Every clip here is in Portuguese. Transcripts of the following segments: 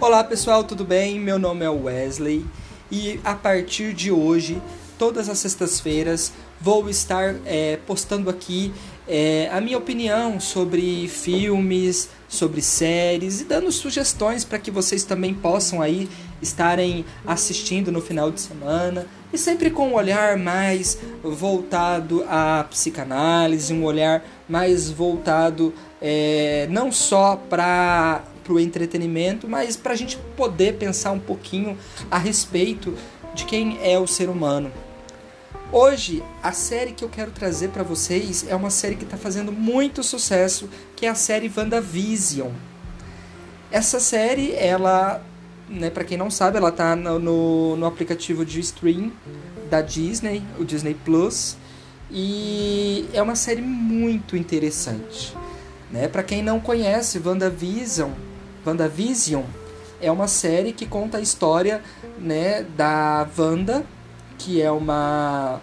Olá pessoal, tudo bem? Meu nome é Wesley e a partir de hoje, todas as sextas-feiras, vou estar é, postando aqui é, a minha opinião sobre filmes, sobre séries e dando sugestões para que vocês também possam aí estarem assistindo no final de semana e sempre com um olhar mais voltado à psicanálise, um olhar mais voltado é, não só para o entretenimento, mas para a gente poder pensar um pouquinho a respeito de quem é o ser humano. Hoje, a série que eu quero trazer para vocês é uma série que está fazendo muito sucesso, que é a série WandaVision. Essa série, ela, né, para quem não sabe, ela tá no, no, no, aplicativo de stream da Disney, o Disney Plus, e é uma série muito interessante. Né? Para quem não conhece, WandaVision WandaVision é uma série que conta a história né, da Wanda, que é uma,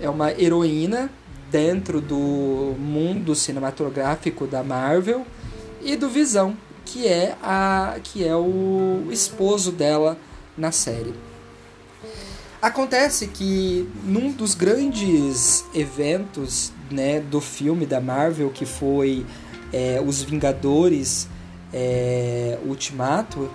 é uma heroína dentro do mundo cinematográfico da Marvel, e do Visão, que é, a, que é o esposo dela na série. Acontece que num dos grandes eventos né, do filme da Marvel, que foi é, Os Vingadores é, Ultimato,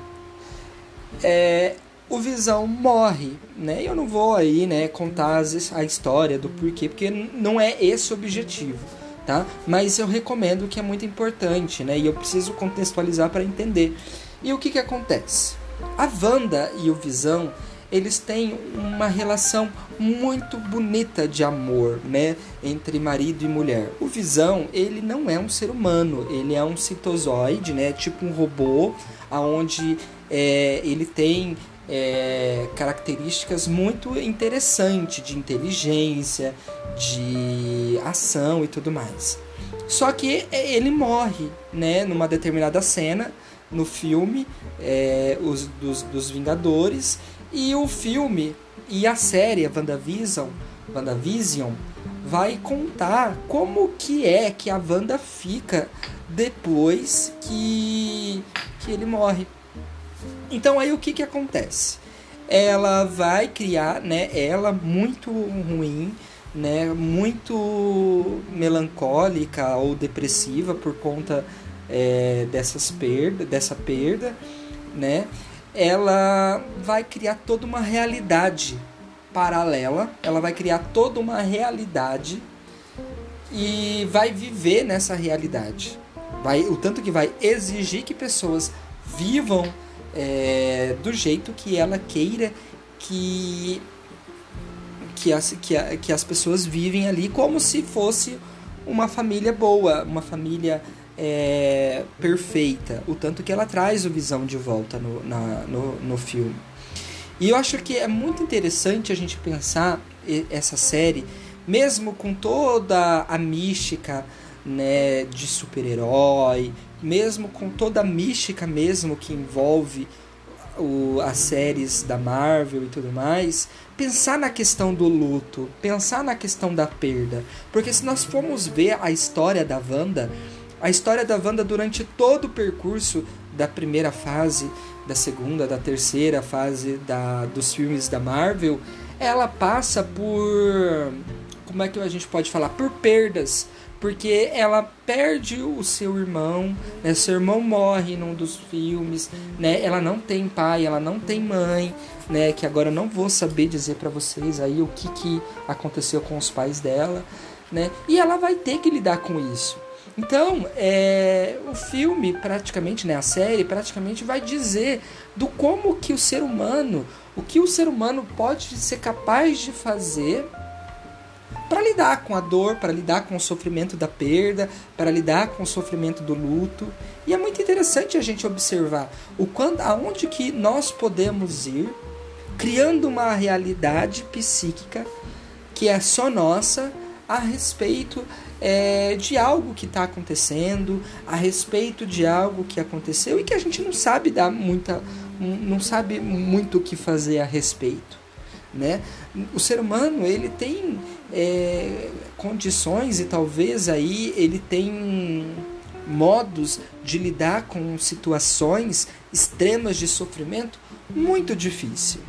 é, o Visão morre, né? Eu não vou aí, né, contar a história do porquê, porque não é esse o objetivo, tá? Mas eu recomendo que é muito importante, né? E eu preciso contextualizar para entender. E o que que acontece? A Wanda e o Visão eles têm uma relação muito bonita de amor, né, entre marido e mulher. O Visão, ele não é um ser humano, ele é um citozoide, né, tipo um robô, aonde é, ele tem é, características muito interessantes de inteligência, de ação e tudo mais. Só que ele morre, né, numa determinada cena no filme é, os, dos, dos Vingadores e o filme e a série WandaVision, WandaVision vai contar como que é que a Wanda fica depois que, que ele morre. Então aí o que que acontece? Ela vai criar, né, ela muito ruim, né, muito melancólica ou depressiva por conta é, dessas perda, dessa perda, né? ela vai criar toda uma realidade paralela, ela vai criar toda uma realidade e vai viver nessa realidade. Vai, o tanto que vai exigir que pessoas vivam é, do jeito que ela queira que, que, as, que, a, que as pessoas vivem ali, como se fosse uma família boa, uma família é, perfeita, o tanto que ela traz o Visão de volta no, na, no, no filme. E eu acho que é muito interessante a gente pensar essa série, mesmo com toda a mística né, de super-herói, mesmo com toda a mística mesmo que envolve o, as séries da Marvel e tudo mais, pensar na questão do luto, pensar na questão da perda. Porque se nós formos ver a história da Wanda, a história da Wanda durante todo o percurso da primeira fase, da segunda, da terceira fase da, dos filmes da Marvel, ela passa por. Como é que a gente pode falar? Por perdas. Porque ela perde o seu irmão, né? seu irmão morre num dos filmes, né? Ela não tem pai, ela não tem mãe, né? Que agora eu não vou saber dizer para vocês aí o que, que aconteceu com os pais dela, né? E ela vai ter que lidar com isso. Então, é, o filme, praticamente, né, a série, praticamente vai dizer do como que o ser humano, o que o ser humano pode ser capaz de fazer para lidar com a dor, para lidar com o sofrimento da perda, para lidar com o sofrimento do luto. E é muito interessante a gente observar o quando, aonde que nós podemos ir criando uma realidade psíquica que é só nossa a respeito é, de algo que está acontecendo, a respeito de algo que aconteceu e que a gente não sabe dar muita, não sabe muito o que fazer a respeito, né? O ser humano ele tem é, condições e talvez aí ele tem modos de lidar com situações extremas de sofrimento muito difícil.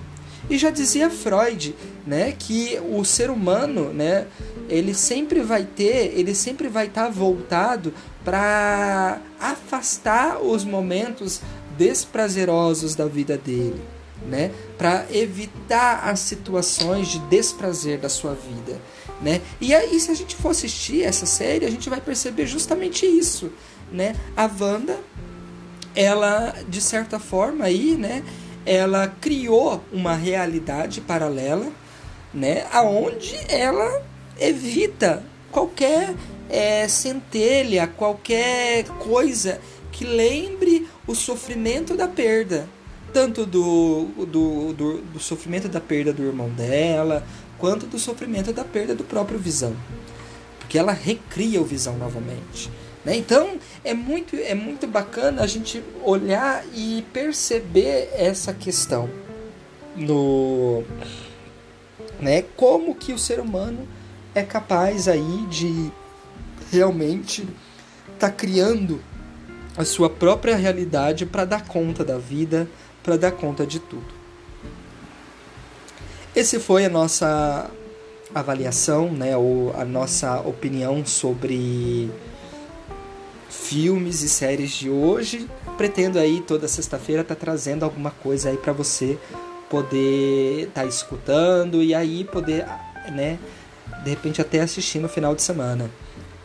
E já dizia Freud, né, que o ser humano, né, ele sempre vai ter, ele sempre vai estar voltado para afastar os momentos desprazerosos da vida dele, né, para evitar as situações de desprazer da sua vida, né? E aí se a gente for assistir essa série, a gente vai perceber justamente isso, né? A Wanda, ela de certa forma aí, né, ela criou uma realidade paralela, né, aonde ela evita qualquer é, centelha, qualquer coisa que lembre o sofrimento da perda, tanto do, do, do, do sofrimento da perda do irmão dela, quanto do sofrimento da perda do próprio Visão, porque ela recria o Visão novamente. Né? Então é muito, é muito bacana a gente olhar e perceber essa questão no né, como que o ser humano é capaz aí de realmente estar tá criando a sua própria realidade para dar conta da vida, para dar conta de tudo. Esse foi a nossa avaliação, né, ou a nossa opinião sobre filmes e séries de hoje. Pretendo aí toda sexta-feira estar tá trazendo alguma coisa aí para você poder estar tá escutando e aí poder, né, de repente até assistir no final de semana.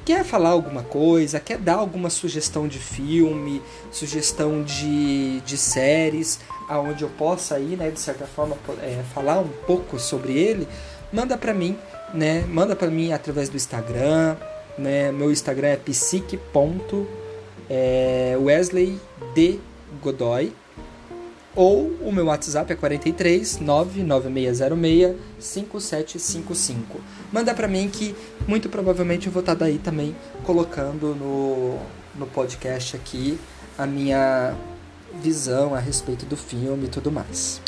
Quer falar alguma coisa, quer dar alguma sugestão de filme, sugestão de, de séries, aonde eu possa aí, né, de certa forma, é, falar um pouco sobre ele, manda para mim, né, manda para mim através do Instagram, né? Meu Instagram é psique.wesley é, Godoy. Ou o meu WhatsApp é 43 99606 5755. Manda para mim que muito provavelmente eu vou estar tá daí também colocando no, no podcast aqui a minha visão a respeito do filme e tudo mais.